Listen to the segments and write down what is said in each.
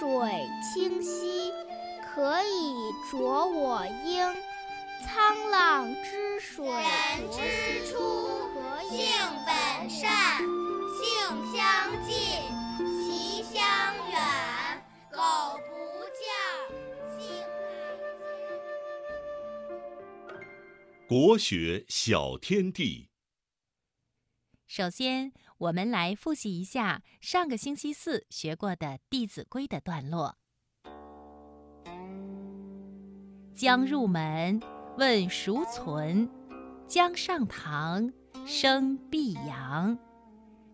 水清兮可以濯我缨。沧浪之水人之初性本善。性相近习相远苟不教性乃迁国学小天地首先，我们来复习一下上个星期四学过的《弟子规》的段落。将入门，问孰存；将上堂，生必扬。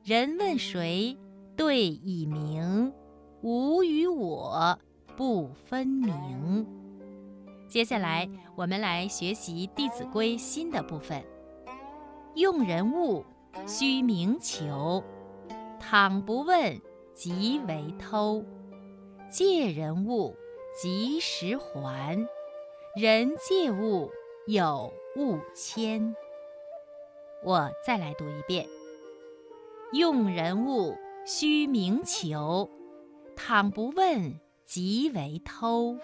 人问谁，对以明。吾与我，不分明。接下来，我们来学习《弟子规》新的部分。用人物，须明求；倘不问，即为偷。借人物，及时还。人借物，有物迁。我再来读一遍：用人物，须明求；倘不问，即为偷。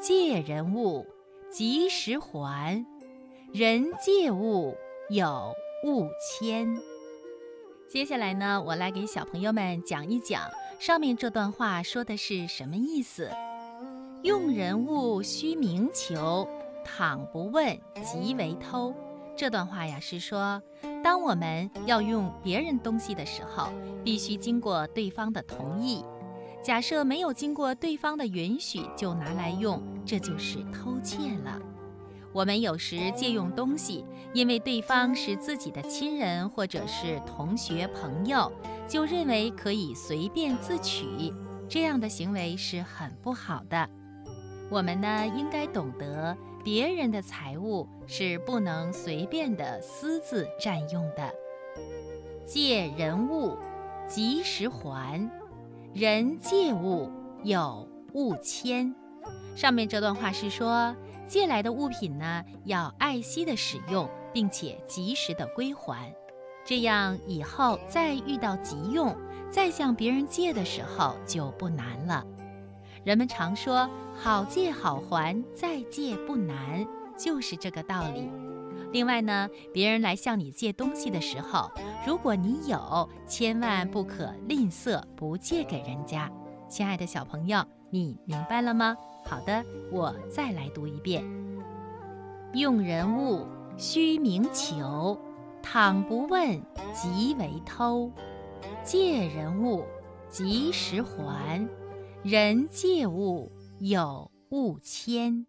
借人物，及时还。人借物，有物迁。接下来呢，我来给小朋友们讲一讲上面这段话说的是什么意思。用人物须明求，倘不问，即为偷。这段话呀，是说，当我们要用别人东西的时候，必须经过对方的同意。假设没有经过对方的允许就拿来用，这就是偷窃了。我们有时借用东西，因为对方是自己的亲人或者是同学朋友，就认为可以随便自取，这样的行为是很不好的。我们呢，应该懂得别人的财物是不能随便的私自占用的。借人物，及时还。人借物有物迁，上面这段话是说，借来的物品呢要爱惜的使用，并且及时的归还，这样以后再遇到急用，再向别人借的时候就不难了。人们常说好借好还，再借不难，就是这个道理。另外呢，别人来向你借东西的时候，如果你有，千万不可吝啬，不借给人家。亲爱的小朋友，你明白了吗？好的，我再来读一遍：用人物，须明求；倘不问，即为偷。借人物，及时还。人借物，有物迁。